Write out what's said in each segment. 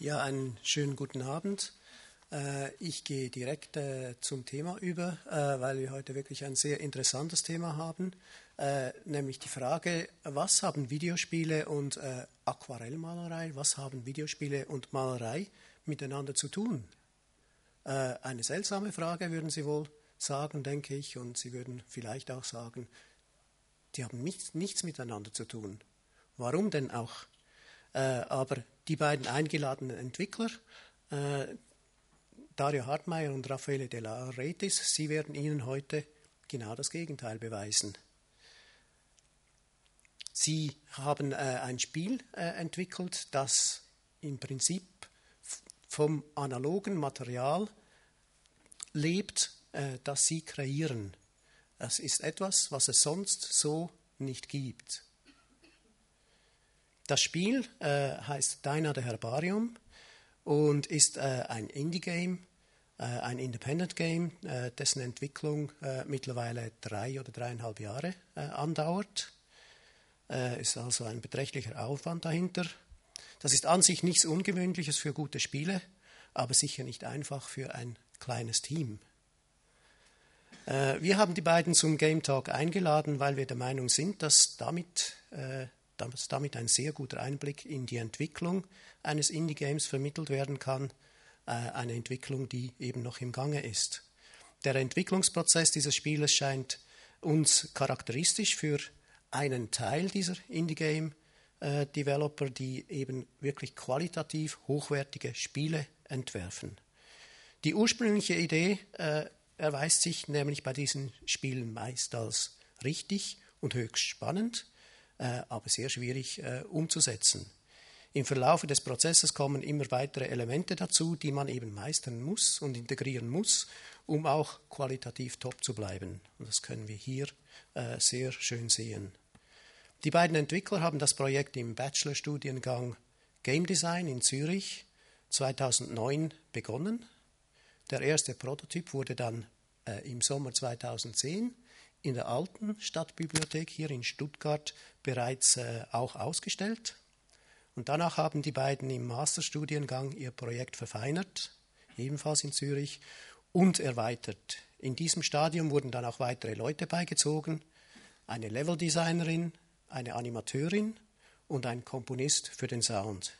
Ja, einen schönen guten Abend. Äh, ich gehe direkt äh, zum Thema über, äh, weil wir heute wirklich ein sehr interessantes Thema haben, nämlich die Frage, was haben Videospiele und Aquarellmalerei, was haben Videospiele und Malerei miteinander zu tun? Eine seltsame Frage, würden Sie wohl sagen, denke ich, und Sie würden vielleicht auch sagen, die haben nichts, nichts miteinander zu tun. Warum denn auch? Aber die beiden eingeladenen Entwickler, äh, Dario Hartmeier und Raffaele de la Retis, sie werden Ihnen heute genau das Gegenteil beweisen. Sie haben äh, ein Spiel äh, entwickelt, das im Prinzip vom analogen Material lebt, äh, das Sie kreieren. Es ist etwas, was es sonst so nicht gibt. Das Spiel äh, heißt Dyna the Herbarium und ist äh, ein Indie-Game, äh, ein Independent-Game, äh, dessen Entwicklung äh, mittlerweile drei oder dreieinhalb Jahre äh, andauert. ist also ein beträchtlicher Aufwand dahinter. Das ist an sich nichts Ungewöhnliches für gute Spiele, aber sicher nicht einfach für ein kleines Team. Wir haben die beiden zum Game Talk eingeladen, weil wir der Meinung sind, dass damit damit ein sehr guter Einblick in die Entwicklung eines Indie-Games vermittelt werden kann, äh, eine Entwicklung, die eben noch im Gange ist. Der Entwicklungsprozess dieses Spieles scheint uns charakteristisch für einen Teil dieser Indie-Game-Developer, die eben wirklich qualitativ hochwertige Spiele entwerfen. Die ursprüngliche Idee äh, erweist sich nämlich bei diesen Spielen meist als richtig und höchst spannend äh, aber sehr schwierig äh, umzusetzen. Im Verlauf des Prozesses kommen immer weitere Elemente dazu, die man eben meistern muss und integrieren muss, um auch qualitativ top zu bleiben. Und das können wir hier äh, sehr schön sehen. Die beiden Entwickler haben das Projekt im Bachelorstudiengang Game Design in Zürich 2009 begonnen. Der erste Prototyp wurde dann äh, im Sommer 2010 in der alten Stadtbibliothek hier in Stuttgart bereits äh, auch ausgestellt. Und danach haben die beiden im Masterstudiengang ihr Projekt verfeinert, ebenfalls in Zürich, und erweitert. In diesem Stadium wurden dann auch weitere Leute beigezogen, eine Leveldesignerin, eine Animateurin und ein Komponist für den Sound.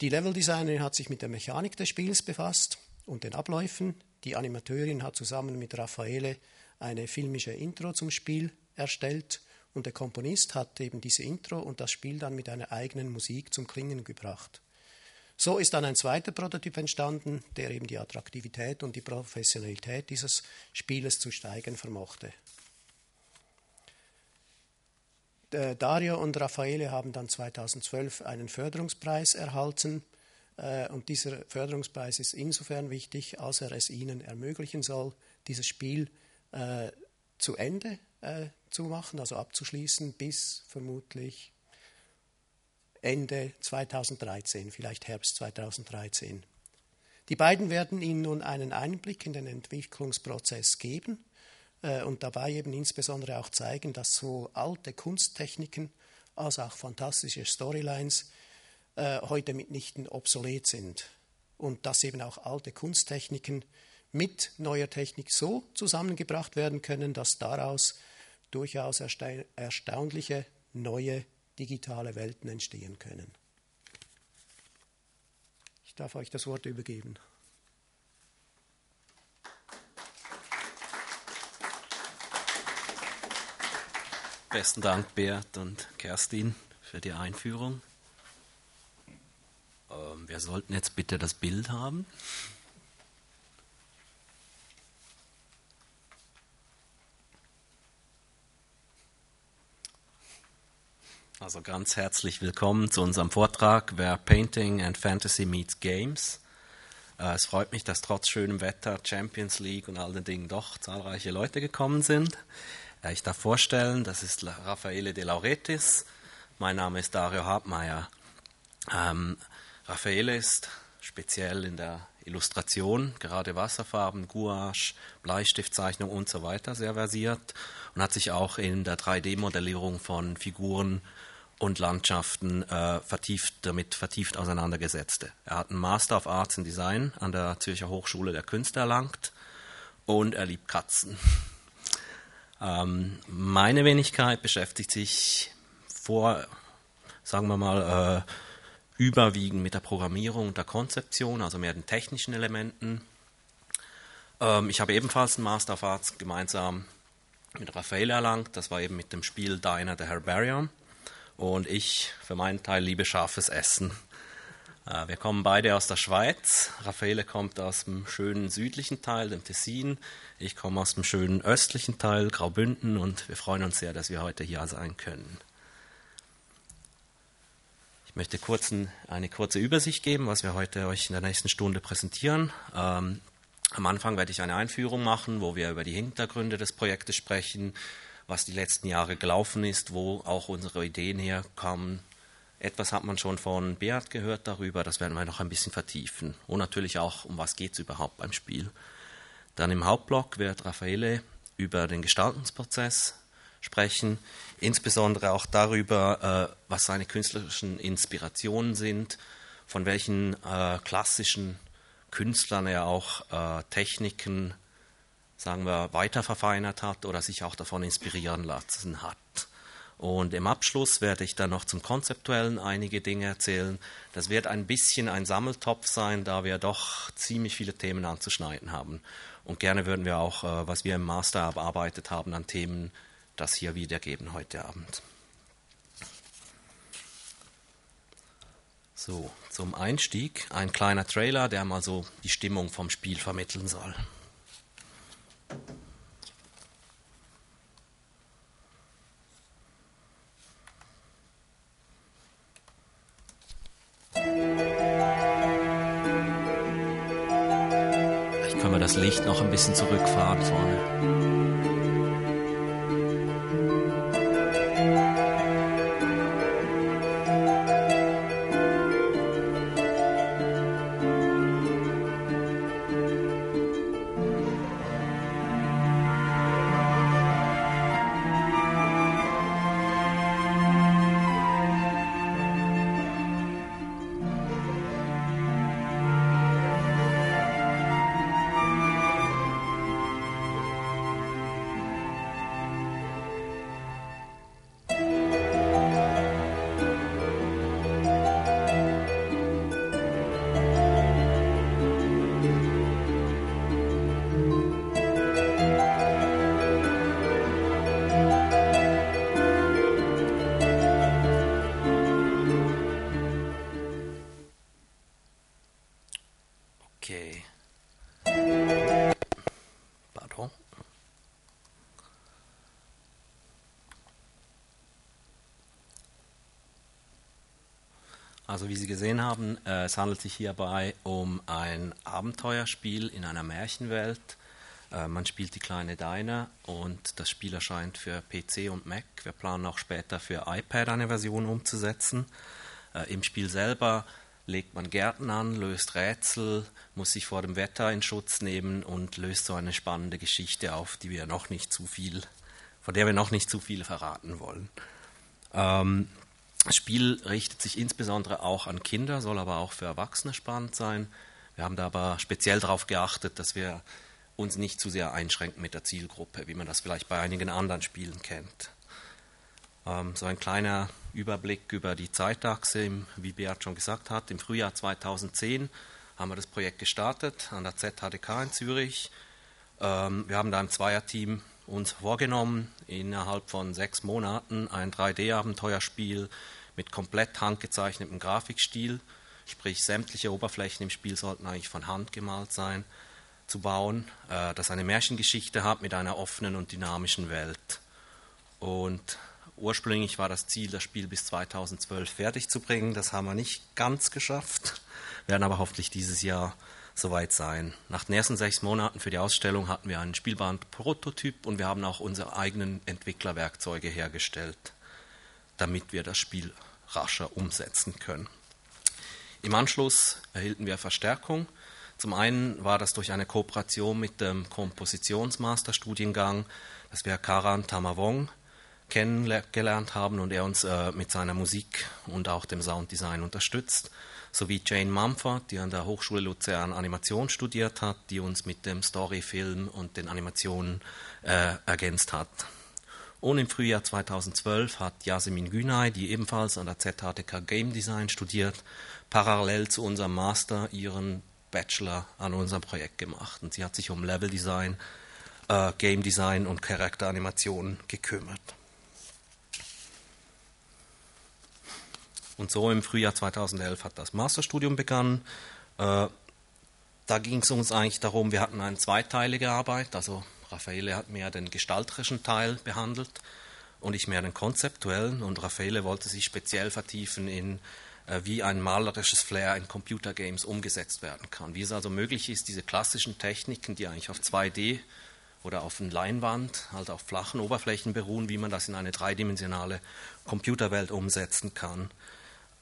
Die Leveldesignerin hat sich mit der Mechanik des Spiels befasst und den Abläufen. Die Animateurin hat zusammen mit Raffaele eine filmische Intro zum Spiel erstellt und der Komponist hat eben diese Intro und das Spiel dann mit einer eigenen Musik zum Klingen gebracht. So ist dann ein zweiter Prototyp entstanden, der eben die Attraktivität und die Professionalität dieses Spieles zu steigern vermochte. Dario und Raffaele haben dann 2012 einen Förderungspreis erhalten. Äh, und dieser Förderungspreis ist insofern wichtig, als er es ihnen ermöglichen soll, dieses Spiel äh, zu Ende äh, zu machen, also abzuschließen bis vermutlich Ende 2013, vielleicht Herbst 2013. Die beiden werden Ihnen nun einen Einblick in den Entwicklungsprozess geben äh, und dabei eben insbesondere auch zeigen, dass so alte Kunsttechniken als auch fantastische Storylines äh, heute mitnichten obsolet sind und dass eben auch alte Kunsttechniken mit neuer Technik so zusammengebracht werden können, dass daraus durchaus ersta erstaunliche neue digitale Welten entstehen können. Ich darf euch das Wort übergeben. Besten Dank, Bert und Kerstin, für die Einführung. Ähm, wir sollten jetzt bitte das Bild haben. Also ganz herzlich willkommen zu unserem Vortrag Where Painting and Fantasy Meets Games. Äh, es freut mich, dass trotz schönem Wetter, Champions League und all den Dingen doch zahlreiche Leute gekommen sind. Äh, ich darf vorstellen, das ist Raffaele De Lauretis. Mein Name ist Dario Hartmeier. Ähm, Raffaele ist speziell in der Illustration, gerade Wasserfarben, Gouache, Bleistiftzeichnung und so weiter sehr versiert und hat sich auch in der 3D-Modellierung von Figuren und Landschaften äh, vertieft, damit vertieft auseinandergesetzte. Er hat einen Master of Arts in Design an der Zürcher Hochschule der Künste erlangt und er liebt Katzen. ähm, meine Wenigkeit beschäftigt sich vor, sagen wir mal, äh, überwiegend mit der Programmierung und der Konzeption, also mehr den technischen Elementen. Ähm, ich habe ebenfalls einen Master of Arts gemeinsam mit Raphael erlangt. Das war eben mit dem Spiel Diner the Herbarium. Und ich für meinen Teil liebe scharfes Essen. Äh, wir kommen beide aus der Schweiz. Raffaele kommt aus dem schönen südlichen Teil, dem Tessin. Ich komme aus dem schönen östlichen Teil, Graubünden. Und wir freuen uns sehr, dass wir heute hier sein können. Ich möchte kurz eine kurze Übersicht geben, was wir heute euch in der nächsten Stunde präsentieren. Ähm, am Anfang werde ich eine Einführung machen, wo wir über die Hintergründe des Projektes sprechen, was die letzten Jahre gelaufen ist, wo auch unsere Ideen herkamen. Etwas hat man schon von Beat gehört darüber, das werden wir noch ein bisschen vertiefen. Und natürlich auch, um was geht es überhaupt beim Spiel. Dann im Hauptblock wird Raffaele über den Gestaltungsprozess sprechen, insbesondere auch darüber, äh, was seine künstlerischen Inspirationen sind, von welchen äh, klassischen Künstlern er auch äh, Techniken sagen wir, weiter verfeinert hat oder sich auch davon inspirieren lassen hat. Und im Abschluss werde ich dann noch zum Konzeptuellen einige Dinge erzählen. Das wird ein bisschen ein Sammeltopf sein, da wir doch ziemlich viele Themen anzuschneiden haben. Und gerne würden wir auch, äh, was wir im Master erarbeitet haben, an Themen das hier wiedergeben heute Abend. So, zum Einstieg ein kleiner Trailer, der mal so die Stimmung vom Spiel vermitteln soll. Vielleicht können wir das Licht noch ein bisschen zurückfahren vorne. Also wie Sie gesehen haben, äh, es handelt sich hierbei um ein Abenteuerspiel in einer Märchenwelt. Äh, man spielt die kleine Diner und das Spiel erscheint für PC und Mac. Wir planen auch später für iPad eine Version umzusetzen. Äh, Im Spiel selber legt man Gärten an, löst Rätsel, muss sich vor dem Wetter in Schutz nehmen und löst so eine spannende Geschichte auf, die wir noch nicht zu viel, von der wir noch nicht zu viel verraten wollen. Ähm, das Spiel richtet sich insbesondere auch an Kinder, soll aber auch für Erwachsene spannend sein. Wir haben da aber speziell darauf geachtet, dass wir uns nicht zu sehr einschränken mit der Zielgruppe, wie man das vielleicht bei einigen anderen Spielen kennt. Ähm, so ein kleiner Überblick über die Zeitachse, wie Beat schon gesagt hat. Im Frühjahr 2010 haben wir das Projekt gestartet an der ZHDK in Zürich. Ähm, wir haben da ein Zweierteam uns vorgenommen, innerhalb von sechs Monaten ein 3D-Abenteuerspiel mit komplett handgezeichnetem Grafikstil, sprich sämtliche Oberflächen im Spiel sollten eigentlich von Hand gemalt sein, zu bauen, äh, das eine Märchengeschichte hat mit einer offenen und dynamischen Welt. Und ursprünglich war das Ziel, das Spiel bis 2012 fertig zu bringen. Das haben wir nicht ganz geschafft, werden aber hoffentlich dieses Jahr soweit sein. Nach den ersten sechs Monaten für die Ausstellung hatten wir einen spielbaren Prototyp und wir haben auch unsere eigenen Entwicklerwerkzeuge hergestellt, damit wir das Spiel rascher umsetzen können. Im Anschluss erhielten wir Verstärkung. Zum einen war das durch eine Kooperation mit dem Kompositionsmasterstudiengang, das wäre Karan Tamavong, kennengelernt haben und er uns äh, mit seiner Musik und auch dem Sounddesign unterstützt, sowie Jane Mumford, die an der Hochschule Luzern Animation studiert hat, die uns mit dem Storyfilm und den Animationen äh, ergänzt hat. Und im Frühjahr 2012 hat Yasemin Günay, die ebenfalls an der ZHTK Game Design studiert, parallel zu unserem Master ihren Bachelor an unserem Projekt gemacht. Und sie hat sich um Level Design, äh, Game Design und Charakteranimation gekümmert. Und so im Frühjahr 2011 hat das Masterstudium begonnen. Äh, da ging es uns eigentlich darum, wir hatten eine zweiteilige Arbeit, also Raffaele hat mehr den gestalterischen Teil behandelt und ich mehr den konzeptuellen und Raffaele wollte sich speziell vertiefen in äh, wie ein malerisches Flair in Computergames umgesetzt werden kann. Wie es also möglich ist, diese klassischen Techniken, die eigentlich auf 2D oder auf einer Leinwand, halt auf flachen Oberflächen beruhen, wie man das in eine dreidimensionale Computerwelt umsetzen kann.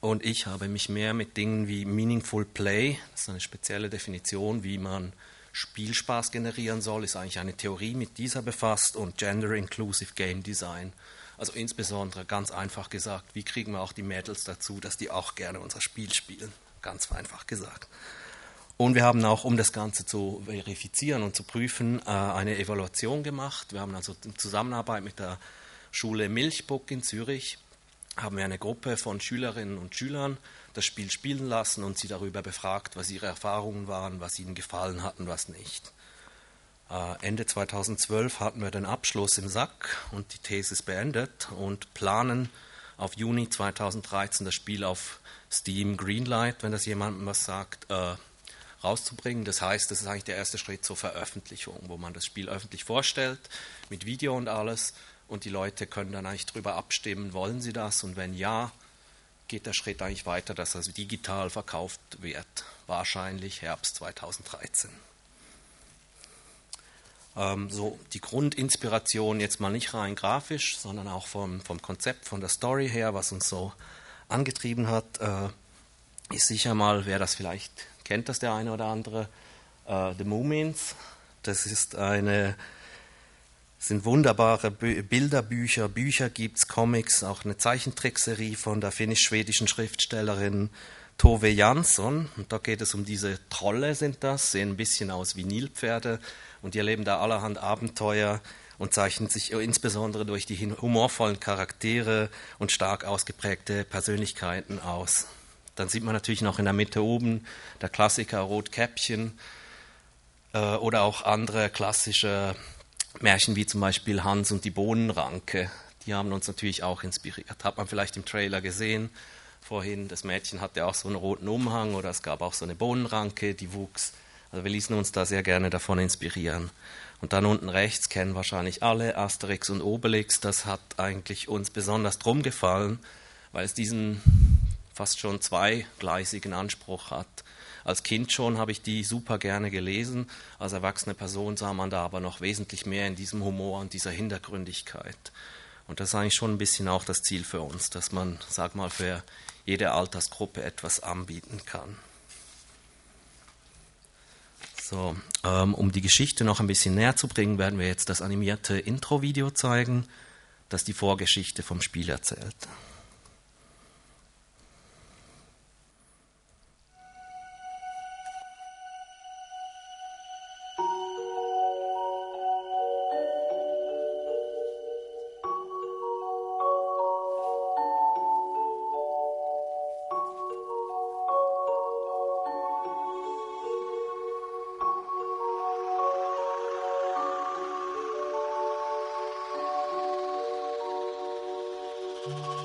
Und ich habe mich mehr mit Dingen wie Meaningful Play, das ist eine spezielle Definition, wie man Spielspaß generieren soll, ist eigentlich eine Theorie mit dieser befasst und Gender Inclusive Game Design. Also insbesondere ganz einfach gesagt, wie kriegen wir auch die Mädels dazu, dass die auch gerne unser Spiel spielen? Ganz einfach gesagt. Und wir haben auch, um das Ganze zu verifizieren und zu prüfen, äh, eine Evaluation gemacht. Wir haben also in Zusammenarbeit mit der Schule Milchbuck in Zürich haben wir eine Gruppe von Schülerinnen und Schülern das Spiel spielen lassen und sie darüber befragt, was ihre Erfahrungen waren, was ihnen gefallen hat und was nicht. Äh, Ende 2012 hatten wir den Abschluss im Sack und die Thesis beendet und planen auf Juni 2013 das Spiel auf Steam Greenlight, wenn das jemandem was sagt, äh, rauszubringen. Das heißt, das ist eigentlich der erste Schritt zur Veröffentlichung, wo man das Spiel öffentlich vorstellt, mit Video und alles. Und die Leute können dann eigentlich darüber abstimmen, wollen sie das? Und wenn ja, geht der Schritt eigentlich weiter, dass also digital verkauft wird, wahrscheinlich Herbst 2013. Ähm, so die Grundinspiration jetzt mal nicht rein grafisch, sondern auch vom, vom Konzept, von der Story her, was uns so angetrieben hat, äh, ist sicher mal, wer das vielleicht kennt, das der eine oder andere, äh, The Moomins. Das ist eine sind wunderbare Bilderbücher, Bücher gibt es, Comics, auch eine Zeichentrickserie von der finnisch-schwedischen Schriftstellerin Tove Jansson. Und da geht es um diese Trolle, sind das, sehen ein bisschen aus wie Nilpferde und die erleben da allerhand Abenteuer und zeichnen sich insbesondere durch die humorvollen Charaktere und stark ausgeprägte Persönlichkeiten aus. Dann sieht man natürlich noch in der Mitte oben der Klassiker Rotkäppchen äh, oder auch andere klassische Märchen wie zum Beispiel Hans und die Bohnenranke, die haben uns natürlich auch inspiriert. Hat man vielleicht im Trailer gesehen vorhin, das Mädchen hatte auch so einen roten Umhang oder es gab auch so eine Bohnenranke, die wuchs. Also wir ließen uns da sehr gerne davon inspirieren. Und dann unten rechts kennen wahrscheinlich alle Asterix und Obelix. Das hat eigentlich uns besonders drum gefallen, weil es diesen fast schon zweigleisigen Anspruch hat. Als Kind schon habe ich die super gerne gelesen. Als erwachsene Person sah man da aber noch wesentlich mehr in diesem Humor und dieser Hintergründigkeit. Und das ist eigentlich schon ein bisschen auch das Ziel für uns, dass man, sag mal, für jede Altersgruppe etwas anbieten kann. So, ähm, um die Geschichte noch ein bisschen näher zu bringen, werden wir jetzt das animierte Intro-Video zeigen, das die Vorgeschichte vom Spiel erzählt. you.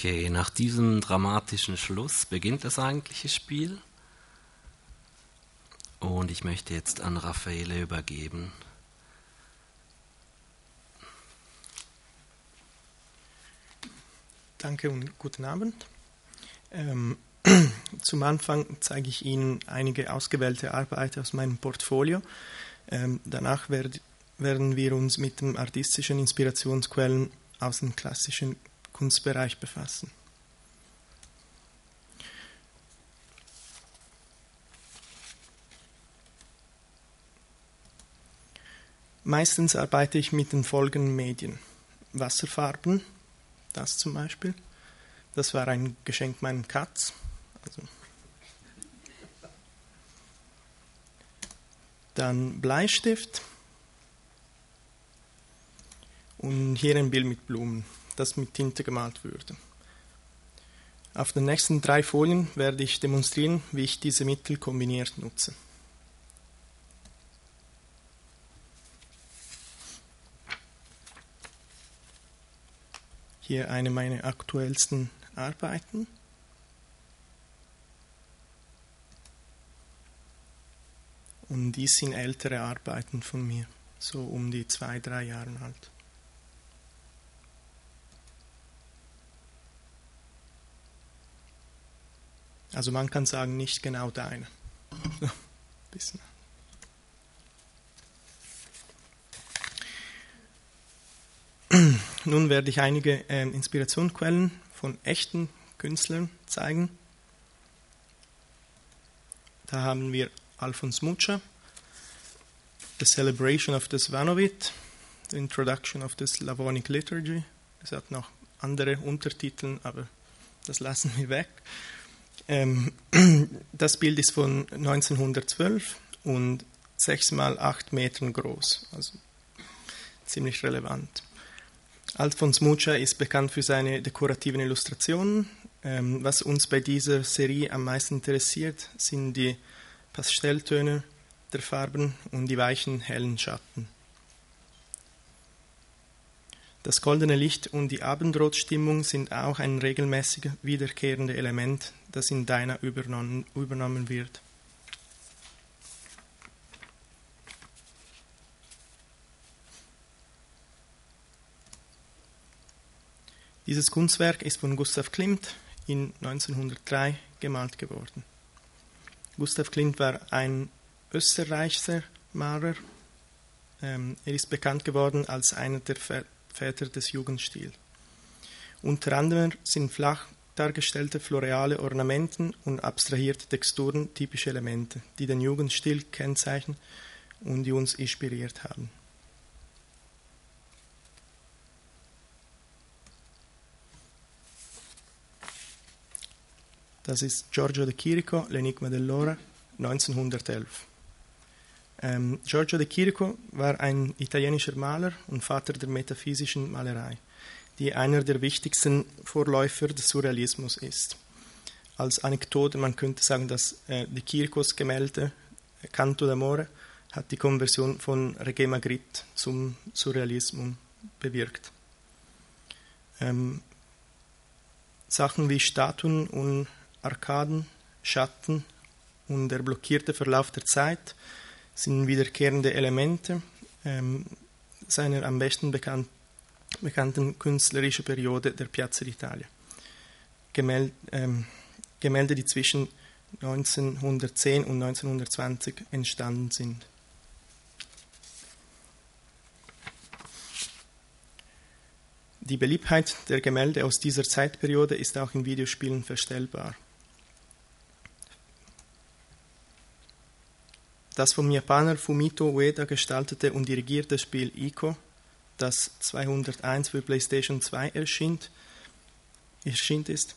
Okay, nach diesem dramatischen Schluss beginnt das eigentliche Spiel. Und ich möchte jetzt an Raffaele übergeben. Danke und guten Abend. Ähm, zum Anfang zeige ich Ihnen einige ausgewählte Arbeiten aus meinem Portfolio. Ähm, danach werd, werden wir uns mit den artistischen Inspirationsquellen aus dem klassischen Kunstbereich befassen. Meistens arbeite ich mit den folgenden Medien. Wasserfarben, das zum Beispiel. Das war ein Geschenk meinem Katz. Also dann Bleistift und hier ein Bild mit Blumen, das mit Tinte gemalt würde. Auf den nächsten drei Folien werde ich demonstrieren, wie ich diese Mittel kombiniert nutze. Hier eine meiner aktuellsten Arbeiten. Und dies sind ältere Arbeiten von mir, so um die zwei, drei Jahre alt. Also man kann sagen, nicht genau deine. Bisschen. Nun werde ich einige äh, Inspirationsquellen von echten Künstlern zeigen. Da haben wir Alfons Mucha, The Celebration of the Svanovit, The Introduction of the Slavonic Liturgy. Es hat noch andere Untertitel, aber das lassen wir weg. Ähm, das Bild ist von 1912 und 6 mal 8 Metern groß, also ziemlich relevant. Alfons Mucha ist bekannt für seine dekorativen Illustrationen. Ähm, was uns bei dieser Serie am meisten interessiert, sind die Pastelltöne der Farben und die weichen, hellen Schatten. Das goldene Licht und die Abendrotstimmung sind auch ein regelmäßig wiederkehrendes Element, das in Deiner übernommen, wird. Dieses Kunstwerk ist von Gustav Klimt in 1903 gemalt geworden. Gustav Klimt war ein österreichischer Maler. Ähm, er ist bekannt geworden als einer der Väter des Jugendstils. Unter anderem sind flach dargestellte floreale Ornamenten und abstrahierte Texturen typische Elemente, die den Jugendstil kennzeichnen und die uns inspiriert haben. Das ist Giorgio de Chirico, L'Enigma dell'Ora, 1911. Ähm, Giorgio de Chirico war ein italienischer Maler und Vater der metaphysischen Malerei, die einer der wichtigsten Vorläufer des Surrealismus ist. Als Anekdote, man könnte sagen, dass äh, de Chiricos Gemälde Canto d'Amore hat die Konversion von Reggae Magritte zum Surrealismus bewirkt. Ähm, Sachen wie Statuen und Arkaden, Schatten und der blockierte Verlauf der Zeit sind wiederkehrende Elemente ähm, seiner am besten bekannt, bekannten künstlerischen Periode der Piazza d'Italia. Gemälde, ähm, Gemälde, die zwischen 1910 und 1920 entstanden sind. Die Beliebtheit der Gemälde aus dieser Zeitperiode ist auch in Videospielen verstellbar. Das vom Japaner Fumito Ueda gestaltete und dirigierte Spiel Ico, das 201 für PlayStation 2 erschien, erschien ist,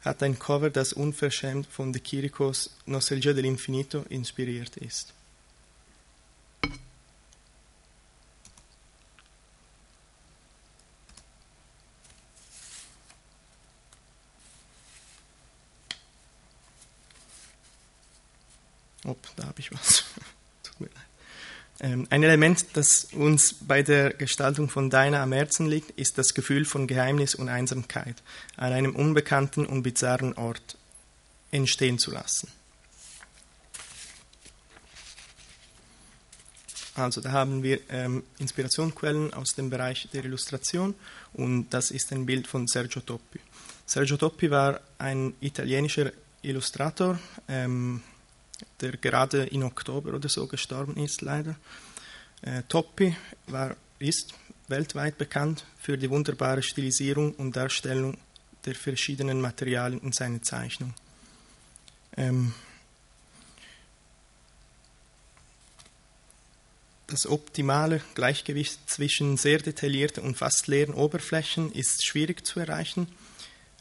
hat ein Cover, das unverschämt von De Chiricos Nostalgia dell'Infinito inspiriert ist. Ob, da habe ich was. Tut mir leid. Ähm, ein Element, das uns bei der Gestaltung von Deiner am Herzen liegt, ist das Gefühl von Geheimnis und Einsamkeit an einem unbekannten und bizarren Ort entstehen zu lassen. Also da haben wir ähm, Inspirationsquellen aus dem Bereich der Illustration und das ist ein Bild von Sergio Toppi. Sergio Toppi war ein italienischer Illustrator, ähm, der gerade in Oktober oder so gestorben ist, leider. Äh, Toppi war, ist weltweit bekannt für die wunderbare Stilisierung und Darstellung der verschiedenen Materialien in seiner Zeichnung. Ähm, Das optimale Gleichgewicht zwischen sehr detaillierten und fast leeren Oberflächen ist schwierig zu erreichen.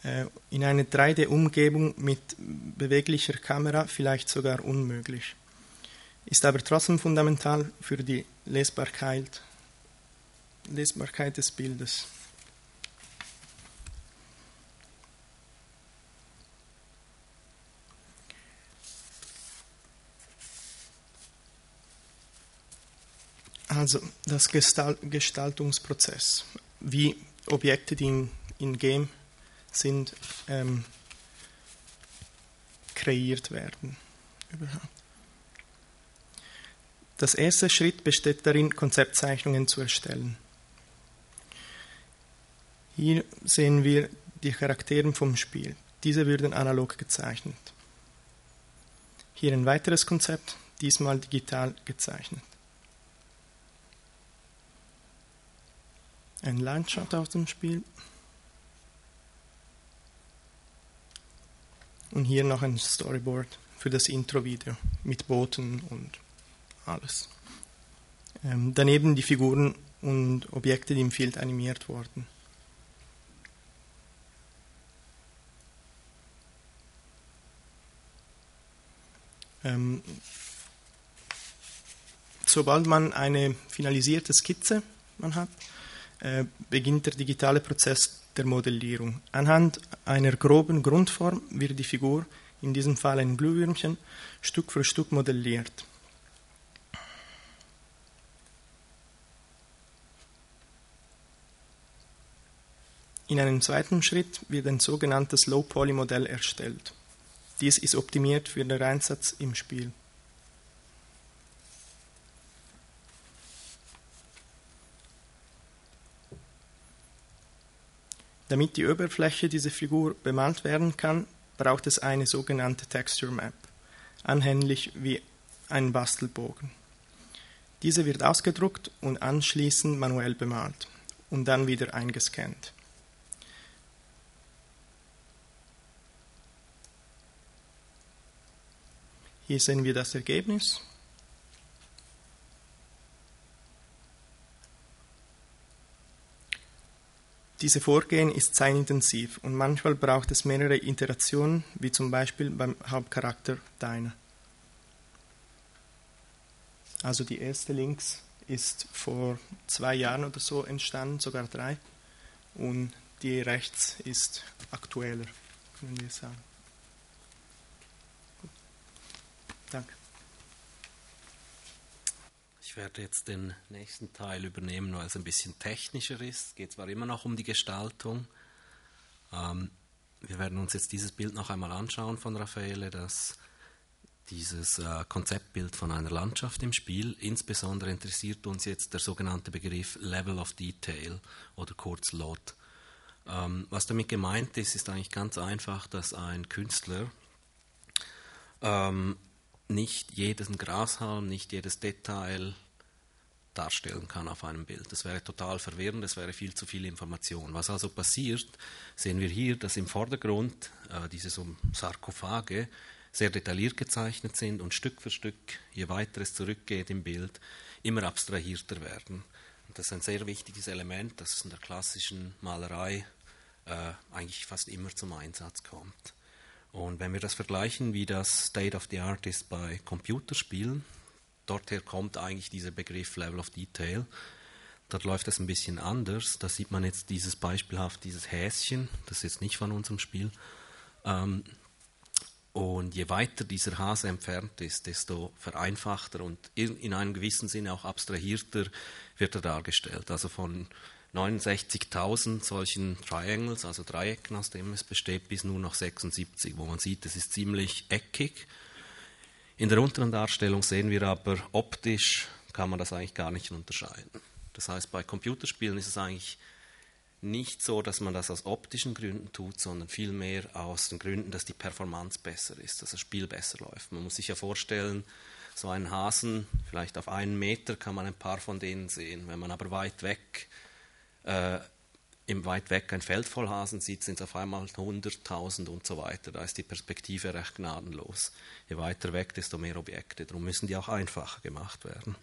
Äh, in einer 3D-Umgebung mit beweglicher Kamera vielleicht sogar unmöglich. Ist aber trotzdem fundamental für die Lesbarkeit, Lesbarkeit des Bildes. Also das Gestaltungsprozess, wie Objekte, die in, in Game sind, ähm, kreiert werden. Überhaupt. Das erste Schritt besteht darin, Konzeptzeichnungen zu erstellen. Hier sehen wir die Charaktere vom Spiel. Diese würden analog gezeichnet. Hier ein weiteres Konzept, diesmal digital gezeichnet. ein Landschaft aus dem Spiel. Und hier noch ein Storyboard für das Intro-Video mit Booten und alles. Ähm, daneben die Figuren und Objekte, die im Field animiert wurden. Ähm, sobald man eine finalisierte Skizze man hat, äh, beginnt der digitale Prozess der Modellierung. Anhand einer groben Grundform wird die Figur, in diesem Fall ein Glühwürmchen, Stück für Stück modelliert. In einem zweiten Schritt wird ein sogenanntes Low-Poly-Modell erstellt. Dies ist optimiert für den Einsatz im Spiel. Damit die Oberfläche dieser Figur bemalt werden kann, braucht es eine sogenannte Texture Map, anhänglich wie ein Bastelbogen. Diese wird ausgedruckt und anschließend manuell bemalt und dann wieder eingescannt. Hier sehen wir das Ergebnis. Dieses Vorgehen ist zeitintensiv und manchmal braucht es mehrere Iterationen, wie zum Beispiel beim Hauptcharakter Deiner. Also die erste links ist vor zwei Jahren oder so entstanden, sogar drei. Und die rechts ist aktueller, können wir sagen. Danke. Ich werde jetzt den nächsten Teil übernehmen, weil es ein bisschen technischer ist. Es geht zwar immer noch um die Gestaltung. Ähm, wir werden uns jetzt dieses Bild noch einmal anschauen von Raffaele, das dieses äh, Konzeptbild von einer Landschaft im Spiel. Insbesondere interessiert uns jetzt der sogenannte Begriff Level of Detail oder kurz LOT. Ähm, was damit gemeint ist, ist eigentlich ganz einfach, dass ein Künstler ähm, nicht jeden Grashalm, nicht jedes Detail darstellen kann auf einem Bild. Das wäre total verwirrend, das wäre viel zu viel Information. Was also passiert, sehen wir hier, dass im Vordergrund äh, diese so Sarkophage sehr detailliert gezeichnet sind und Stück für Stück, je weiter es zurückgeht im Bild, immer abstrahierter werden. Und das ist ein sehr wichtiges Element, das in der klassischen Malerei äh, eigentlich fast immer zum Einsatz kommt. Und wenn wir das vergleichen, wie das State of the Art ist bei Computerspielen, dorther kommt eigentlich dieser Begriff Level of Detail. Dort läuft es ein bisschen anders. Da sieht man jetzt dieses beispielhaft, dieses Häschen, das ist jetzt nicht von unserem Spiel. Ähm, Und je weiter dieser Hase entfernt ist, desto vereinfachter und in einem gewissen Sinne auch abstrahierter wird er dargestellt. Also von 69.000 solchen Triangles, also Dreiecken, aus denen es besteht, bis nur noch 76, wo man sieht, es ist ziemlich eckig. In der unteren Darstellung sehen wir aber optisch, kann man das eigentlich gar nicht unterscheiden. Das heißt, bei Computerspielen ist es eigentlich nicht so, dass man das aus optischen Gründen tut, sondern vielmehr aus den Gründen, dass die Performance besser ist, dass das Spiel besser läuft. Man muss sich ja vorstellen, so einen Hasen, vielleicht auf einen Meter kann man ein paar von denen sehen. Wenn man aber weit weg, äh, im weit weg ein Feld voll Hasen sieht, sind es auf einmal 100.000 und so weiter. Da ist die Perspektive recht gnadenlos. Je weiter weg, desto mehr Objekte. Darum müssen die auch einfacher gemacht werden.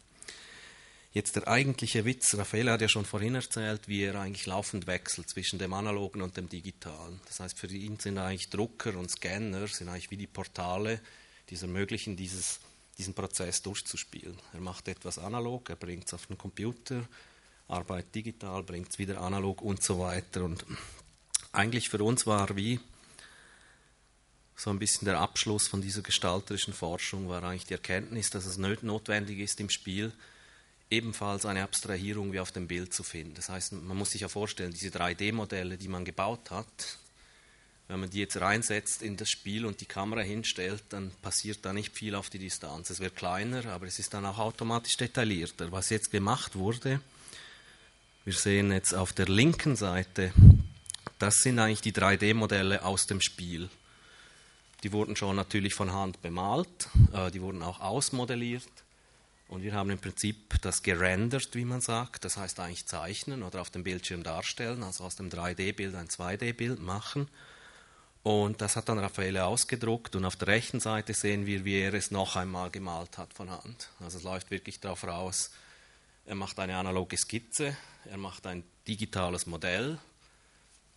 Jetzt der eigentliche Witz, Raphael hat ja schon vorhin erzählt, wie er eigentlich laufend wechselt zwischen dem analogen und dem digitalen. Das heißt, für ihn sind eigentlich Drucker und Scanner sind eigentlich wie die Portale, die es ermöglichen, dieses, diesen Prozess durchzuspielen. Er macht etwas analog, er bringt es auf den Computer, arbeitet digital, bringt es wieder analog und so weiter. Und eigentlich für uns war wie so ein bisschen der Abschluss von dieser gestalterischen Forschung, war eigentlich die Erkenntnis, dass es notwendig ist im Spiel, ebenfalls eine Abstrahierung wie auf dem Bild zu finden. Das heißt, man muss sich ja vorstellen, diese 3D-Modelle, die man gebaut hat, wenn man die jetzt reinsetzt in das Spiel und die Kamera hinstellt, dann passiert da nicht viel auf die Distanz. Es wird kleiner, aber es ist dann auch automatisch detaillierter. Was jetzt gemacht wurde, wir sehen jetzt auf der linken Seite, das sind eigentlich die 3D-Modelle aus dem Spiel. Die wurden schon natürlich von Hand bemalt, äh, die wurden auch ausmodelliert und wir haben im Prinzip das gerendert, wie man sagt, das heißt eigentlich zeichnen oder auf dem Bildschirm darstellen, also aus dem 3D-Bild ein 2D-Bild machen. Und das hat dann Raffaele ausgedruckt und auf der rechten Seite sehen wir, wie er es noch einmal gemalt hat von Hand. Also es läuft wirklich darauf raus, er macht eine analoge Skizze, er macht ein digitales Modell,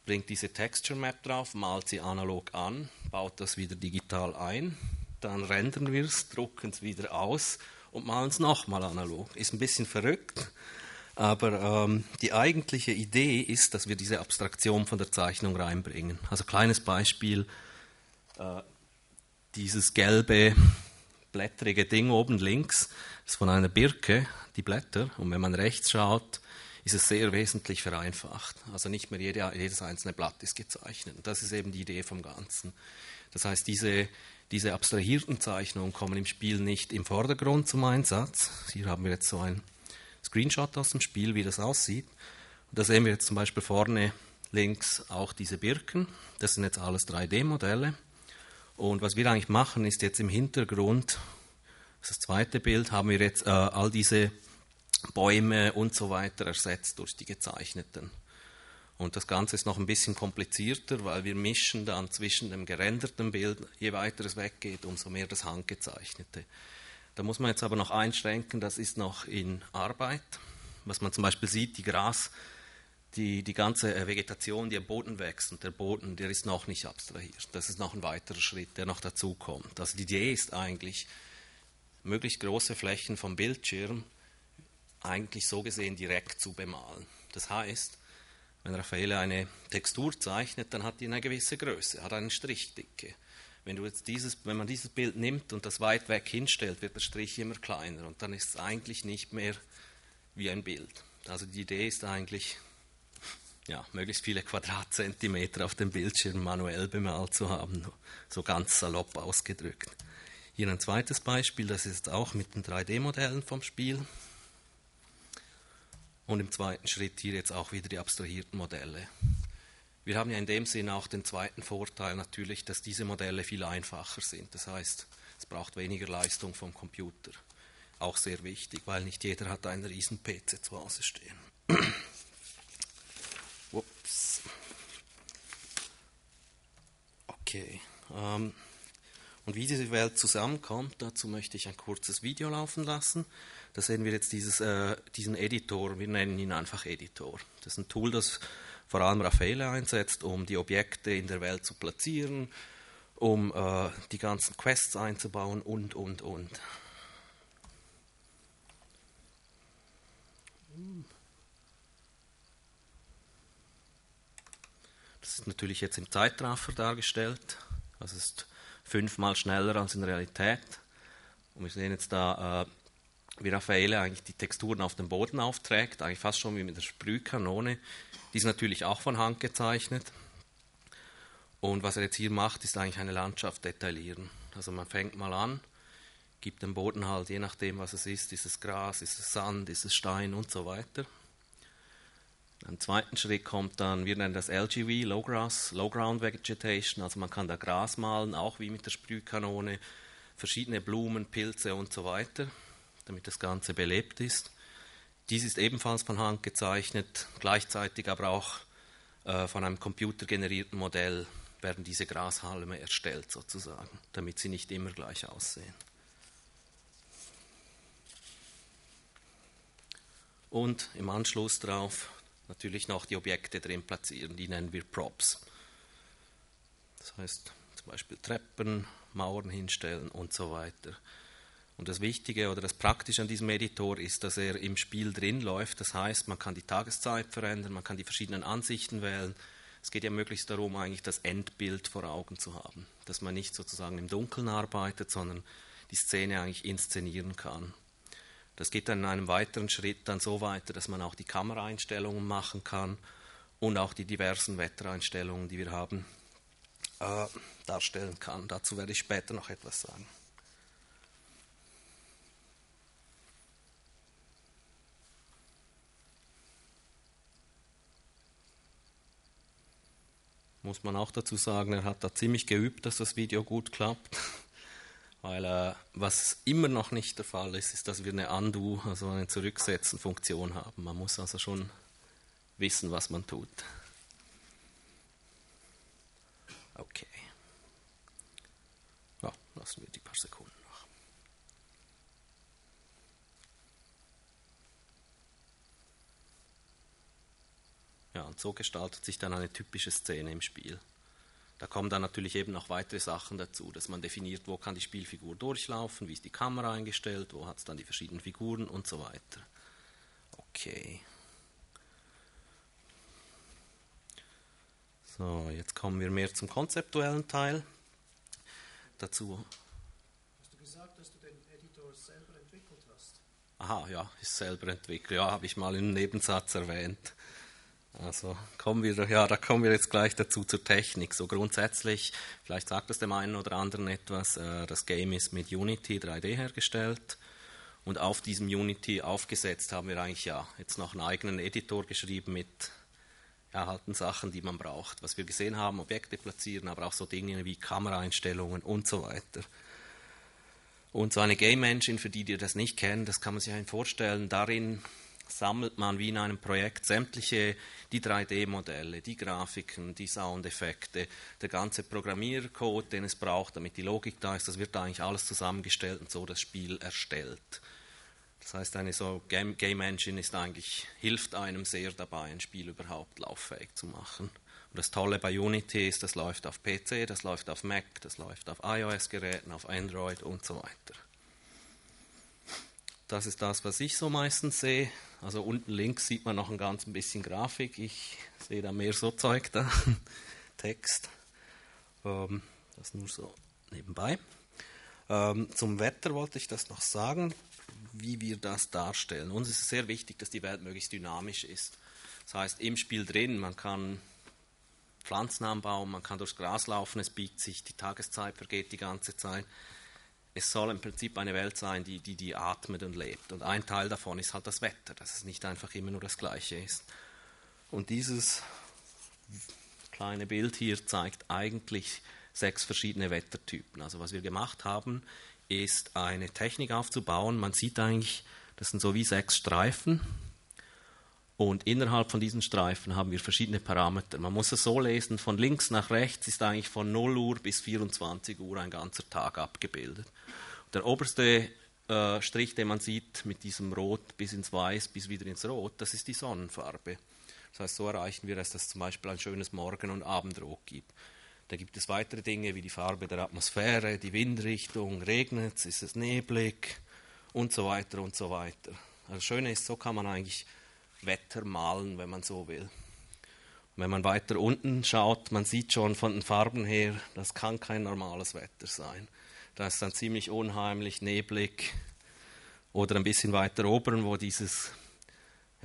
bringt diese Texture Map drauf, malt sie analog an, baut das wieder digital ein, dann rendern wir es, drucken es wieder aus und malen es nochmal analog. Ist ein bisschen verrückt, aber ähm, die eigentliche Idee ist, dass wir diese Abstraktion von der Zeichnung reinbringen. Also kleines Beispiel, äh, dieses gelbe blättrige Ding oben links ist von einer Birke, die Blätter, und wenn man rechts schaut, ist es sehr wesentlich vereinfacht. Also nicht mehr jede, jedes einzelne Blatt ist gezeichnet. Das ist eben die Idee vom Ganzen. Das heißt, diese, diese abstrahierten Zeichnungen kommen im Spiel nicht im Vordergrund zum Einsatz. Hier haben wir jetzt so ein Screenshot aus dem Spiel, wie das aussieht. Und da sehen wir jetzt zum Beispiel vorne links auch diese Birken. Das sind jetzt alles 3D-Modelle. Und was wir eigentlich machen, ist jetzt im Hintergrund, das, das zweite Bild, haben wir jetzt äh, all diese Bäume und so weiter ersetzt durch die gezeichneten. Und das Ganze ist noch ein bisschen komplizierter, weil wir mischen dann zwischen dem gerenderten Bild, je weiter es weggeht, umso mehr das handgezeichnete. Da muss man jetzt aber noch einschränken, das ist noch in Arbeit. Was man zum Beispiel sieht, die Gras, die, die ganze äh, Vegetation, die am Boden wächst und der Boden, der ist noch nicht abstrahiert. Das ist noch ein weiterer Schritt, der noch dazukommt. Also die Idee ist eigentlich, möglichst große Flächen vom Bildschirm eigentlich so gesehen direkt zu bemalen. Das heißt, wenn Raffaele eine Textur zeichnet, dann hat die eine gewisse Größe, hat eine Strichdicke. Wenn, du jetzt dieses, wenn man dieses Bild nimmt und das weit weg hinstellt, wird der Strich immer kleiner und dann ist es eigentlich nicht mehr wie ein Bild. Also die Idee ist eigentlich, ja, möglichst viele Quadratzentimeter auf dem Bildschirm manuell bemalt zu haben, so ganz salopp ausgedrückt. Hier ein zweites Beispiel, das ist auch mit den 3D-Modellen vom Spiel. Und im zweiten Schritt hier jetzt auch wieder die abstrahierten Modelle. Wir haben ja in dem Sinn auch den zweiten Vorteil natürlich, dass diese Modelle viel einfacher sind. Das heißt, es braucht weniger Leistung vom Computer. Auch sehr wichtig, weil nicht jeder hat einen riesen PC zu Hause stehen. Ups. Okay. Ähm, und wie diese Welt zusammenkommt, dazu möchte ich ein kurzes Video laufen lassen. Da sehen wir jetzt dieses, äh, diesen Editor, wir nennen ihn einfach Editor. Das ist ein Tool, das vor allem Raffaele einsetzt, um die Objekte in der Welt zu platzieren, um äh, die ganzen Quests einzubauen und, und, und. Das ist natürlich jetzt im Zeitraffer dargestellt. Das ist fünfmal schneller als in Realität. Und wir sehen jetzt da, äh, wie Raffaele eigentlich die Texturen auf dem Boden aufträgt, eigentlich fast schon wie mit der Sprühkanone. Die ist natürlich auch von Hand gezeichnet. Und was er jetzt hier macht, ist eigentlich eine Landschaft detaillieren. Also man fängt mal an, gibt dem Boden halt, je nachdem was es ist, ist es Gras, ist es Sand, ist es Stein und so weiter. Im zweiten Schritt kommt dann, wir nennen das LGV, Low Grass, Low Ground Vegetation, also man kann da Gras malen, auch wie mit der Sprühkanone, verschiedene Blumen, Pilze und so weiter damit das Ganze belebt ist. Dies ist ebenfalls von Hand gezeichnet, gleichzeitig aber auch äh, von einem computergenerierten Modell werden diese Grashalme erstellt sozusagen, damit sie nicht immer gleich aussehen. Und im Anschluss darauf natürlich noch die Objekte drin platzieren, die nennen wir Props. Das heißt zum Beispiel Treppen, Mauern hinstellen und so weiter. Und das Wichtige oder das Praktische an diesem Editor ist, dass er im Spiel drin läuft. Das heißt, man kann die Tageszeit verändern, man kann die verschiedenen Ansichten wählen. Es geht ja möglichst darum, eigentlich das Endbild vor Augen zu haben. Dass man nicht sozusagen im Dunkeln arbeitet, sondern die Szene eigentlich inszenieren kann. Das geht dann in einem weiteren Schritt dann so weiter, dass man auch die Kameraeinstellungen machen kann und auch die diversen Wettereinstellungen, die wir haben, äh, darstellen kann. Dazu werde ich später noch etwas sagen. muss man auch dazu sagen, er hat da ziemlich geübt, dass das Video gut klappt. Weil äh, was immer noch nicht der Fall ist, ist, dass wir eine Undo, also eine Zurücksetzen-Funktion haben. Man muss also schon wissen, was man tut. Okay. Ja, lassen wir die paar Sekunden. Ja, und so gestaltet sich dann eine typische Szene im Spiel. Da kommen dann natürlich eben noch weitere Sachen dazu, dass man definiert, wo kann die Spielfigur durchlaufen, wie ist die Kamera eingestellt, wo hat es dann die verschiedenen Figuren und so weiter. Okay. So, jetzt kommen wir mehr zum konzeptuellen Teil. Dazu. Hast du gesagt, dass du den Editor selber entwickelt hast? Aha, ja, ist selber entwickelt. Ja, habe ich mal im Nebensatz erwähnt. Also kommen wir, ja, da kommen wir jetzt gleich dazu zur Technik. So grundsätzlich, vielleicht sagt es dem einen oder anderen etwas, äh, das Game ist mit Unity 3D hergestellt und auf diesem Unity aufgesetzt haben wir eigentlich ja jetzt noch einen eigenen Editor geschrieben mit ja, halt Sachen, die man braucht. Was wir gesehen haben, Objekte platzieren, aber auch so Dinge wie Kameraeinstellungen und so weiter. Und so eine Game Engine, für die, die das nicht kennen, das kann man sich vorstellen, darin sammelt man wie in einem Projekt sämtliche die 3D-Modelle, die Grafiken, die Soundeffekte, der ganze Programmiercode, den es braucht, damit die Logik da ist, das wird eigentlich alles zusammengestellt und so das Spiel erstellt. Das heißt, eine so Game, Engine ist eigentlich, hilft einem sehr dabei, ein Spiel überhaupt lauffähig zu machen. Und das Tolle bei Unity ist, das läuft auf PC, das läuft auf Mac, das läuft auf iOS-Geräten, auf Android und so weiter. Das ist das, was ich so meistens sehe. Also unten links sieht man noch ein ganz bisschen Grafik. Ich sehe da mehr so Zeug da. Text. Ähm, das nur so nebenbei. Ähm, zum Wetter wollte ich das noch sagen, wie wir das darstellen. Uns ist es sehr wichtig, dass die Welt möglichst dynamisch ist. Das heißt, im Spiel drin, man kann Pflanzen anbauen, man kann durchs Gras laufen, es biegt sich, die Tageszeit vergeht die ganze Zeit es soll im Prinzip eine Welt sein, die, die, die atmet und lebt. Und ein Teil davon ist halt das Wetter, dass es nicht einfach immer nur das Gleiche ist. Und dieses kleine Bild hier zeigt eigentlich sechs verschiedene Wettertypen. Also was wir gemacht haben, ist eine Technik aufzubauen. Man sieht eigentlich, das sind so wie sechs Streifen und innerhalb von diesen Streifen haben wir verschiedene Parameter. Man muss es so lesen, von links nach rechts ist eigentlich von 0 Uhr bis 24 Uhr ein ganzer Tag abgebildet. Der oberste äh, Strich, den man sieht mit diesem Rot bis ins Weiß, bis wieder ins Rot, das ist die Sonnenfarbe. Das heißt, so erreichen wir, dass es zum Beispiel ein schönes Morgen- und Abendrot gibt. Da gibt es weitere Dinge wie die Farbe der Atmosphäre, die Windrichtung, regnet es, ist es neblig und so weiter und so weiter. Also das Schöne ist, so kann man eigentlich Wetter malen, wenn man so will. Wenn man weiter unten schaut, man sieht schon von den Farben her, das kann kein normales Wetter sein. Da ist dann ziemlich unheimlich, neblig. Oder ein bisschen weiter oben, wo dieses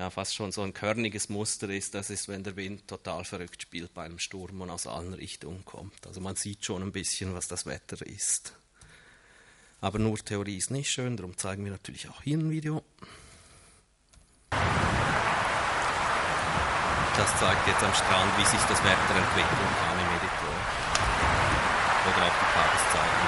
ja, fast schon so ein körniges Muster ist, das ist, wenn der Wind total verrückt spielt bei einem Sturm und aus allen Richtungen kommt. Also man sieht schon ein bisschen, was das Wetter ist. Aber nur Theorie ist nicht schön, darum zeigen wir natürlich auch hier ein Video. Das zeigt jetzt am Strand, wie sich das Wetter entwickeln kann im Editor. Oder auch die Tageszeiten.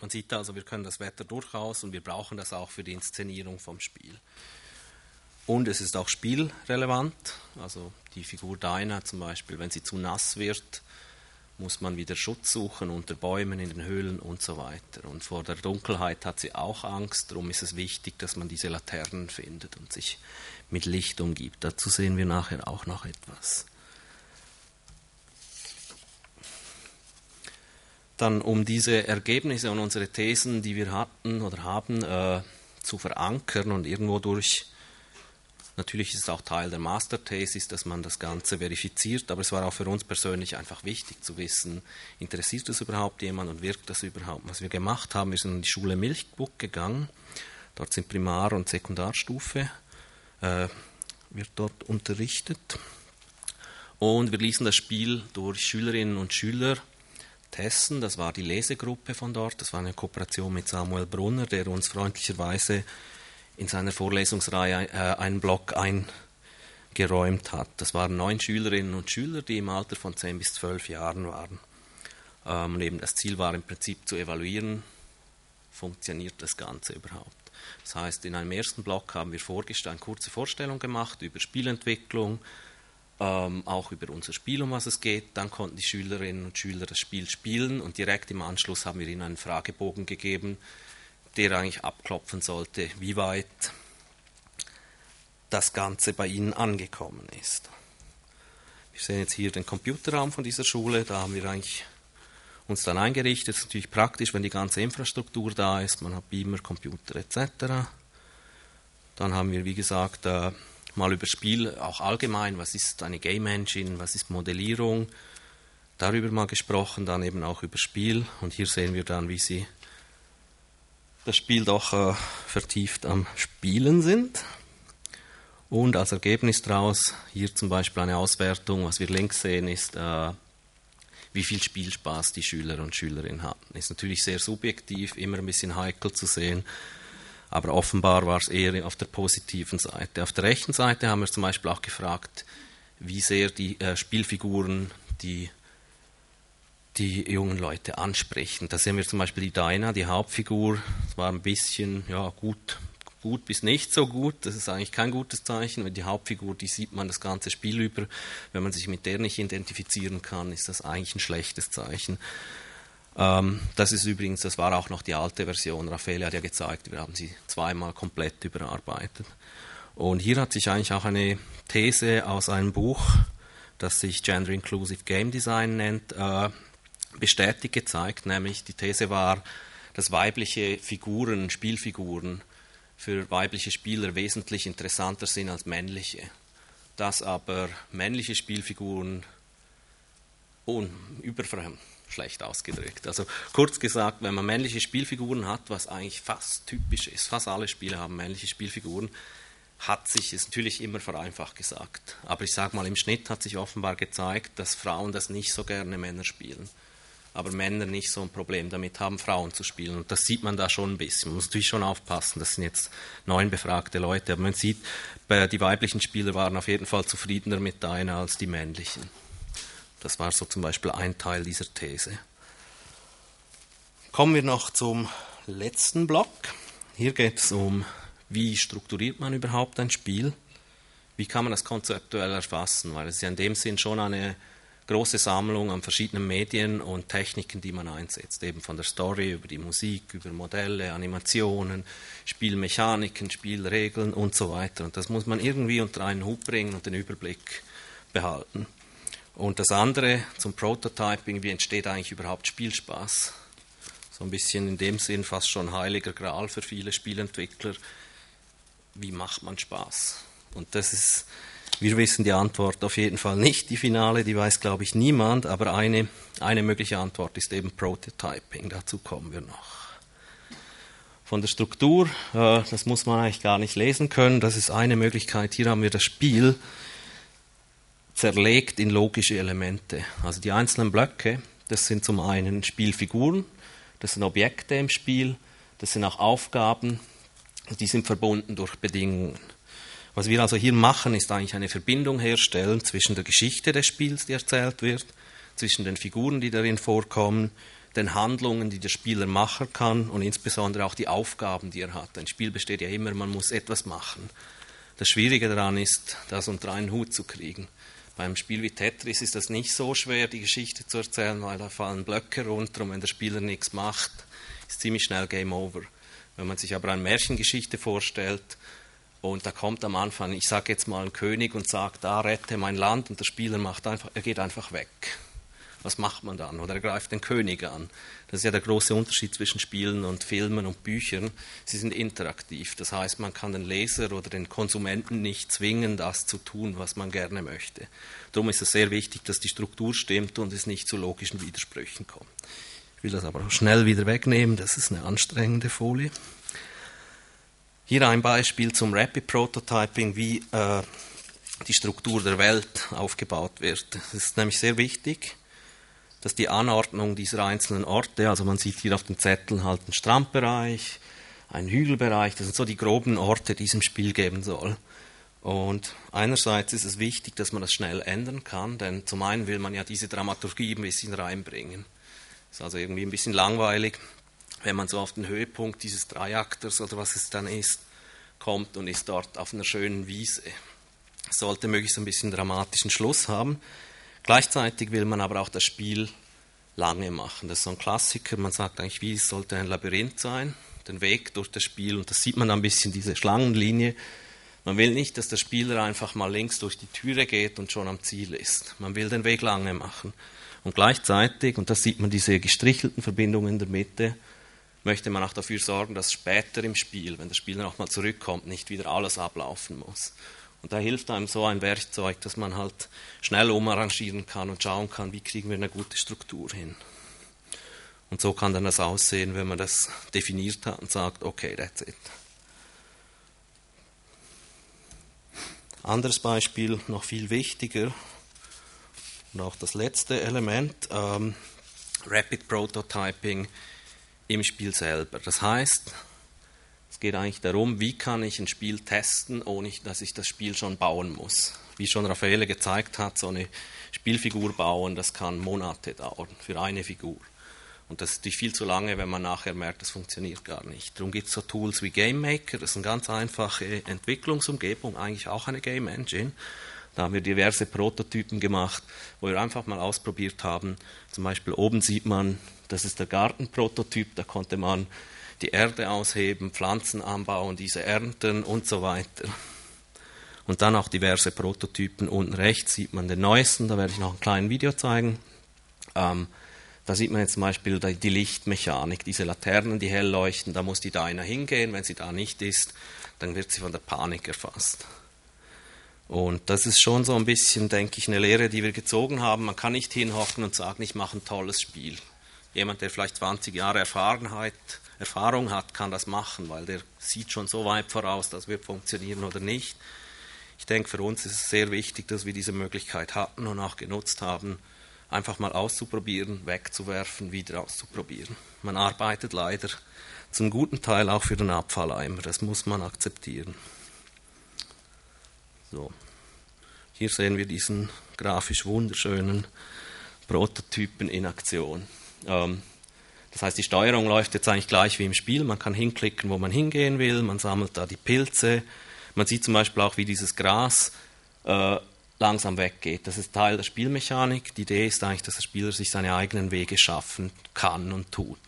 Man sieht also, wir können das Wetter durchaus und wir brauchen das auch für die Inszenierung vom Spiel. Und es ist auch spielrelevant. Also die Figur Dinah zum Beispiel, wenn sie zu nass wird, muss man wieder Schutz suchen unter Bäumen, in den Höhlen und so weiter. Und vor der Dunkelheit hat sie auch Angst. Darum ist es wichtig, dass man diese Laternen findet und sich mit Licht umgibt. Dazu sehen wir nachher auch noch etwas. Dann um diese Ergebnisse und unsere Thesen, die wir hatten oder haben, äh, zu verankern und irgendwo durch, natürlich ist es auch Teil der Masterthesis, dass man das Ganze verifiziert, aber es war auch für uns persönlich einfach wichtig zu wissen, interessiert das überhaupt jemand und wirkt das überhaupt? Was wir gemacht haben, wir sind in die Schule Milchbuck gegangen, dort sind Primar- und Sekundarstufe, äh, wird dort unterrichtet. Und wir ließen das Spiel durch Schülerinnen und Schüler Tessen, das war die Lesegruppe von dort, das war eine Kooperation mit Samuel Brunner, der uns freundlicherweise in seiner Vorlesungsreihe äh, einen Block eingeräumt hat. Das waren neun Schülerinnen und Schüler, die im Alter von zehn bis zwölf Jahren waren. Ähm, und eben das Ziel war im Prinzip zu evaluieren, funktioniert das Ganze überhaupt. Das heißt, in einem ersten Block haben wir eine kurze Vorstellung gemacht über Spielentwicklung, ähm, auch über unser Spiel, um was es geht. Dann konnten die Schülerinnen und Schüler das Spiel spielen und direkt im Anschluss haben wir ihnen einen Fragebogen gegeben, der eigentlich abklopfen sollte, wie weit das Ganze bei ihnen angekommen ist. Wir sehen jetzt hier den Computerraum von dieser Schule, da haben wir eigentlich uns dann eingerichtet. Das ist natürlich praktisch, wenn die ganze Infrastruktur da ist. Man hat Beamer, Computer etc. Dann haben wir, wie gesagt, äh, mal über Spiel auch allgemein, was ist eine Game Engine, was ist Modellierung, darüber mal gesprochen, dann eben auch über Spiel. Und hier sehen wir dann, wie sie das Spiel doch äh, vertieft am Spielen sind. Und als Ergebnis daraus, hier zum Beispiel eine Auswertung, was wir links sehen, ist, äh, wie viel Spielspaß die Schüler und Schülerinnen hatten. Ist natürlich sehr subjektiv, immer ein bisschen heikel zu sehen, aber offenbar war es eher auf der positiven Seite. Auf der rechten Seite haben wir zum Beispiel auch gefragt, wie sehr die äh, Spielfiguren die, die jungen Leute ansprechen. Da sehen wir zum Beispiel die Dinah, die Hauptfigur, das war ein bisschen ja, gut, gut bis nicht so gut. Das ist eigentlich kein gutes Zeichen, weil die Hauptfigur, die sieht man das ganze Spiel über. Wenn man sich mit der nicht identifizieren kann, ist das eigentlich ein schlechtes Zeichen. Ähm, das ist übrigens, das war auch noch die alte Version. Raffaele hat ja gezeigt, wir haben sie zweimal komplett überarbeitet. Und hier hat sich eigentlich auch eine These aus einem Buch, das sich Gender Inclusive Game Design nennt, äh, bestätigt gezeigt. Nämlich die These war, dass weibliche Figuren, Spielfiguren für weibliche Spieler wesentlich interessanter sind als männliche. Dass aber männliche Spielfiguren un überfremd schlecht ausgedrückt. Also kurz gesagt, wenn man männliche Spielfiguren hat, was eigentlich fast typisch ist, fast alle Spiele haben männliche Spielfiguren, hat sich, ist natürlich immer vereinfacht gesagt, aber ich sage mal, im Schnitt hat sich offenbar gezeigt, dass Frauen das nicht so gerne Männer spielen. aber Männer nicht so ein Problem damit haben, Frauen zu spielen. Und das sieht man da schon ein bisschen. Man muss natürlich schon aufpassen. Das sind jetzt neun befragte Leute, aber man sieht, die weiblichen Spieler waren auf jeden Fall zufriedener mit deiner als die männlichen. Das war so zum Beispiel ein Teil dieser These. Kommen wir noch zum letzten Block. Hier geht es um, wie strukturiert man überhaupt ein Spiel? Wie kann man das konzeptuell erfassen? Weil es ist ja in dem Sinn schon eine große Sammlung an verschiedenen Medien und Techniken, die man einsetzt, eben von der Story über die Musik, über Modelle, Animationen, Spielmechaniken, Spielregeln und so weiter. Und das muss man irgendwie unter einen Hut bringen und den Überblick behalten. Und das andere zum Prototyping, wie entsteht eigentlich überhaupt Spielspaß? So ein bisschen in dem Sinn fast schon heiliger Gral für viele Spielentwickler. Wie macht man Spaß? Und das ist wir wissen die Antwort auf jeden Fall nicht, die finale, die weiß, glaube ich, niemand, aber eine, eine mögliche Antwort ist eben Prototyping, dazu kommen wir noch. Von der Struktur, äh, das muss man eigentlich gar nicht lesen können, das ist eine Möglichkeit. Hier haben wir das Spiel zerlegt in logische Elemente. Also die einzelnen Blöcke, das sind zum einen Spielfiguren, das sind Objekte im Spiel, das sind auch Aufgaben, die sind verbunden durch Bedingungen. Was wir also hier machen, ist eigentlich eine Verbindung herstellen zwischen der Geschichte des Spiels, die erzählt wird, zwischen den Figuren, die darin vorkommen, den Handlungen, die der Spieler machen kann und insbesondere auch die Aufgaben, die er hat. Ein Spiel besteht ja immer, man muss etwas machen. Das Schwierige daran ist, das unter einen Hut zu kriegen. Beim Spiel wie Tetris ist das nicht so schwer, die Geschichte zu erzählen, weil da fallen Blöcke runter und wenn der Spieler nichts macht, ist ziemlich schnell Game Over. Wenn man sich aber eine Märchengeschichte vorstellt, und da kommt am Anfang, ich sage jetzt mal ein König und sagt, da rette mein Land und der Spieler macht einfach, er geht einfach weg. Was macht man dann? Oder er greift den König an. Das ist ja der große Unterschied zwischen Spielen und Filmen und Büchern. Sie sind interaktiv. Das heißt, man kann den Leser oder den Konsumenten nicht zwingen, das zu tun, was man gerne möchte. Darum ist es sehr wichtig, dass die Struktur stimmt und es nicht zu logischen Widersprüchen kommt. Ich will das aber schnell wieder wegnehmen. Das ist eine anstrengende Folie. Hier ein Beispiel zum Rapid Prototyping, wie äh, die Struktur der Welt aufgebaut wird. Es ist nämlich sehr wichtig, dass die Anordnung dieser einzelnen Orte, also man sieht hier auf den Zetteln halt einen Strandbereich, einen Hügelbereich, das sind so die groben Orte, die es im Spiel geben soll. Und einerseits ist es wichtig, dass man das schnell ändern kann, denn zum einen will man ja diese Dramaturgie ein bisschen reinbringen. Ist also irgendwie ein bisschen langweilig, wenn man so auf den Höhepunkt dieses Dreiakters oder was es dann ist, kommt und ist dort auf einer schönen Wiese. Es sollte möglichst ein bisschen dramatischen Schluss haben. Gleichzeitig will man aber auch das Spiel lange machen. Das ist so ein Klassiker. Man sagt eigentlich, wie sollte ein Labyrinth sein, den Weg durch das Spiel. Und das sieht man ein bisschen, diese Schlangenlinie. Man will nicht, dass der Spieler einfach mal links durch die Türe geht und schon am Ziel ist. Man will den Weg lange machen. Und gleichzeitig, und das sieht man diese gestrichelten Verbindungen in der Mitte, möchte man auch dafür sorgen, dass später im Spiel, wenn der Spieler nochmal zurückkommt, nicht wieder alles ablaufen muss. Und da hilft einem so ein Werkzeug, dass man halt schnell umarrangieren kann und schauen kann, wie kriegen wir eine gute Struktur hin. Und so kann dann das aussehen, wenn man das definiert hat und sagt, okay, that's it. Anderes Beispiel, noch viel wichtiger, und auch das letzte Element, ähm, Rapid Prototyping im Spiel selber. Das heißt, es geht eigentlich darum, wie kann ich ein Spiel testen, ohne dass ich das Spiel schon bauen muss. Wie schon Raffaele gezeigt hat, so eine Spielfigur bauen, das kann Monate dauern für eine Figur. Und das ist viel zu lange, wenn man nachher merkt, das funktioniert gar nicht. Darum gibt es so Tools wie Game Maker, das ist eine ganz einfache Entwicklungsumgebung, eigentlich auch eine Game Engine. Da haben wir diverse Prototypen gemacht, wo wir einfach mal ausprobiert haben. Zum Beispiel oben sieht man das ist der Gartenprototyp, da konnte man die Erde ausheben, Pflanzen anbauen, diese ernten und so weiter. Und dann auch diverse Prototypen. Unten rechts sieht man den neuesten, da werde ich noch ein kleines Video zeigen. Ähm, da sieht man jetzt zum Beispiel die Lichtmechanik, diese Laternen, die hell leuchten, da muss die da einer hingehen, wenn sie da nicht ist, dann wird sie von der Panik erfasst. Und das ist schon so ein bisschen, denke ich, eine Lehre, die wir gezogen haben. Man kann nicht hinhocken und sagen, ich mache ein tolles Spiel. Jemand, der vielleicht 20 Jahre Erfahrenheit, Erfahrung hat, kann das machen, weil der sieht schon so weit voraus, das wird funktionieren oder nicht. Ich denke, für uns ist es sehr wichtig, dass wir diese Möglichkeit hatten und auch genutzt haben, einfach mal auszuprobieren, wegzuwerfen, wieder auszuprobieren. Man arbeitet leider zum guten Teil auch für den Abfalleimer, das muss man akzeptieren. So. Hier sehen wir diesen grafisch wunderschönen Prototypen in Aktion. Ähm, das heißt, die Steuerung läuft jetzt eigentlich gleich wie im Spiel. Man kann hinklicken, wo man hingehen will. Man sammelt da die Pilze. Man sieht zum Beispiel auch, wie dieses Gras äh, langsam weggeht. Das ist Teil der Spielmechanik. Die Idee ist eigentlich, dass der Spieler sich seine eigenen Wege schaffen kann und tut.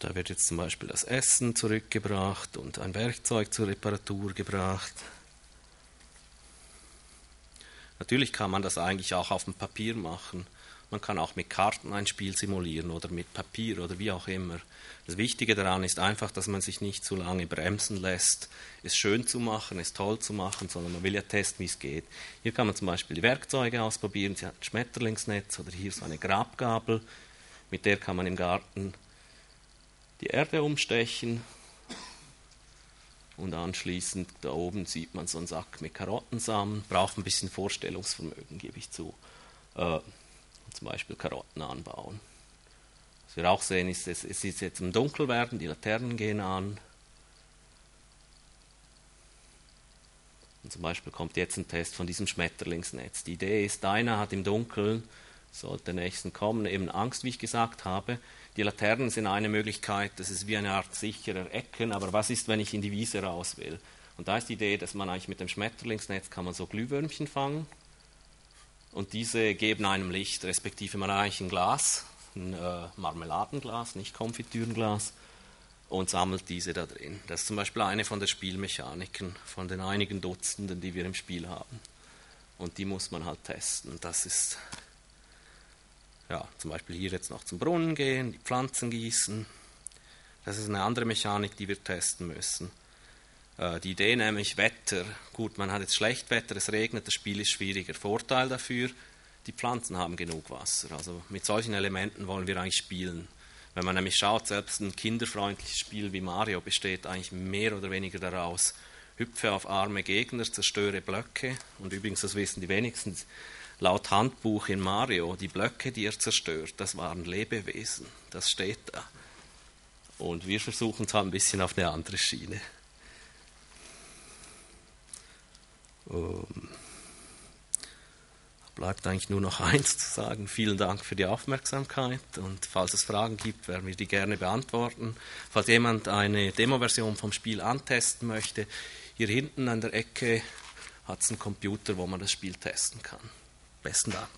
Da wird jetzt zum Beispiel das Essen zurückgebracht und ein Werkzeug zur Reparatur gebracht. Natürlich kann man das eigentlich auch auf dem Papier machen. Man kann auch mit Karten ein Spiel simulieren oder mit Papier oder wie auch immer. Das Wichtige daran ist einfach, dass man sich nicht zu lange bremsen lässt, es schön zu machen, es toll zu machen, sondern man will ja testen, wie es geht. Hier kann man zum Beispiel die Werkzeuge ausprobieren. Sie hat ein Schmetterlingsnetz oder hier so eine Grabgabel. Mit der kann man im Garten die Erde umstechen und anschließend da oben sieht man so einen Sack mit Karottensamen. Braucht ein bisschen Vorstellungsvermögen, gebe ich zu. Äh, zum Beispiel Karotten anbauen. Was wir auch sehen, ist, es, ist jetzt im Dunkel werden, die Laternen gehen an. Und zum Beispiel kommt jetzt ein Test von diesem Schmetterlingsnetz. Die Idee ist, deiner hat im Dunkeln, sollte nächsten kommen, eben Angst, wie ich gesagt habe. Die Laternen sind eine Möglichkeit, das ist wie eine Art sicherer Ecken, aber was ist, wenn ich in die Wiese raus will? Und da ist die Idee, dass man eigentlich mit dem Schmetterlingsnetz kann man so Glühwürmchen fangen und diese geben einem Licht, respektive man eigentlich ein Glas, ein äh, Marmeladenglas, nicht Konfitürenglas und sammelt diese da drin. Das ist zum Beispiel eine von den Spielmechaniken, von den einigen Dutzenden, die wir im Spiel haben. Und die muss man halt testen. Das ist ja, zum Beispiel hier jetzt noch zum Brunnen gehen, die Pflanzen gießen. Das ist eine andere Mechanik, die wir testen müssen. Äh, die Idee nämlich Wetter. Gut, man hat jetzt schlecht Wetter, es regnet, das Spiel ist schwieriger. Vorteil dafür, die Pflanzen haben genug Wasser. Also mit solchen Elementen wollen wir eigentlich spielen. Wenn man nämlich schaut, selbst ein kinderfreundliches Spiel wie Mario besteht eigentlich mehr oder weniger daraus, hüpfe auf arme Gegner, zerstöre Blöcke. Und übrigens, das wissen die wenigsten, laut Handbuch in Mario, die Blöcke, die er zerstört, das waren Lebewesen. Das steht da. Und wir versuchen es halt ein bisschen auf eine andere Schiene. Ähm, bleibt eigentlich nur noch eins zu sagen. Vielen Dank für die Aufmerksamkeit und falls es Fragen gibt, werden wir die gerne beantworten. Falls jemand eine Demo-Version vom Spiel antesten möchte, hier hinten an der Ecke hat es einen Computer, wo man das Spiel testen kann. Besten Dank.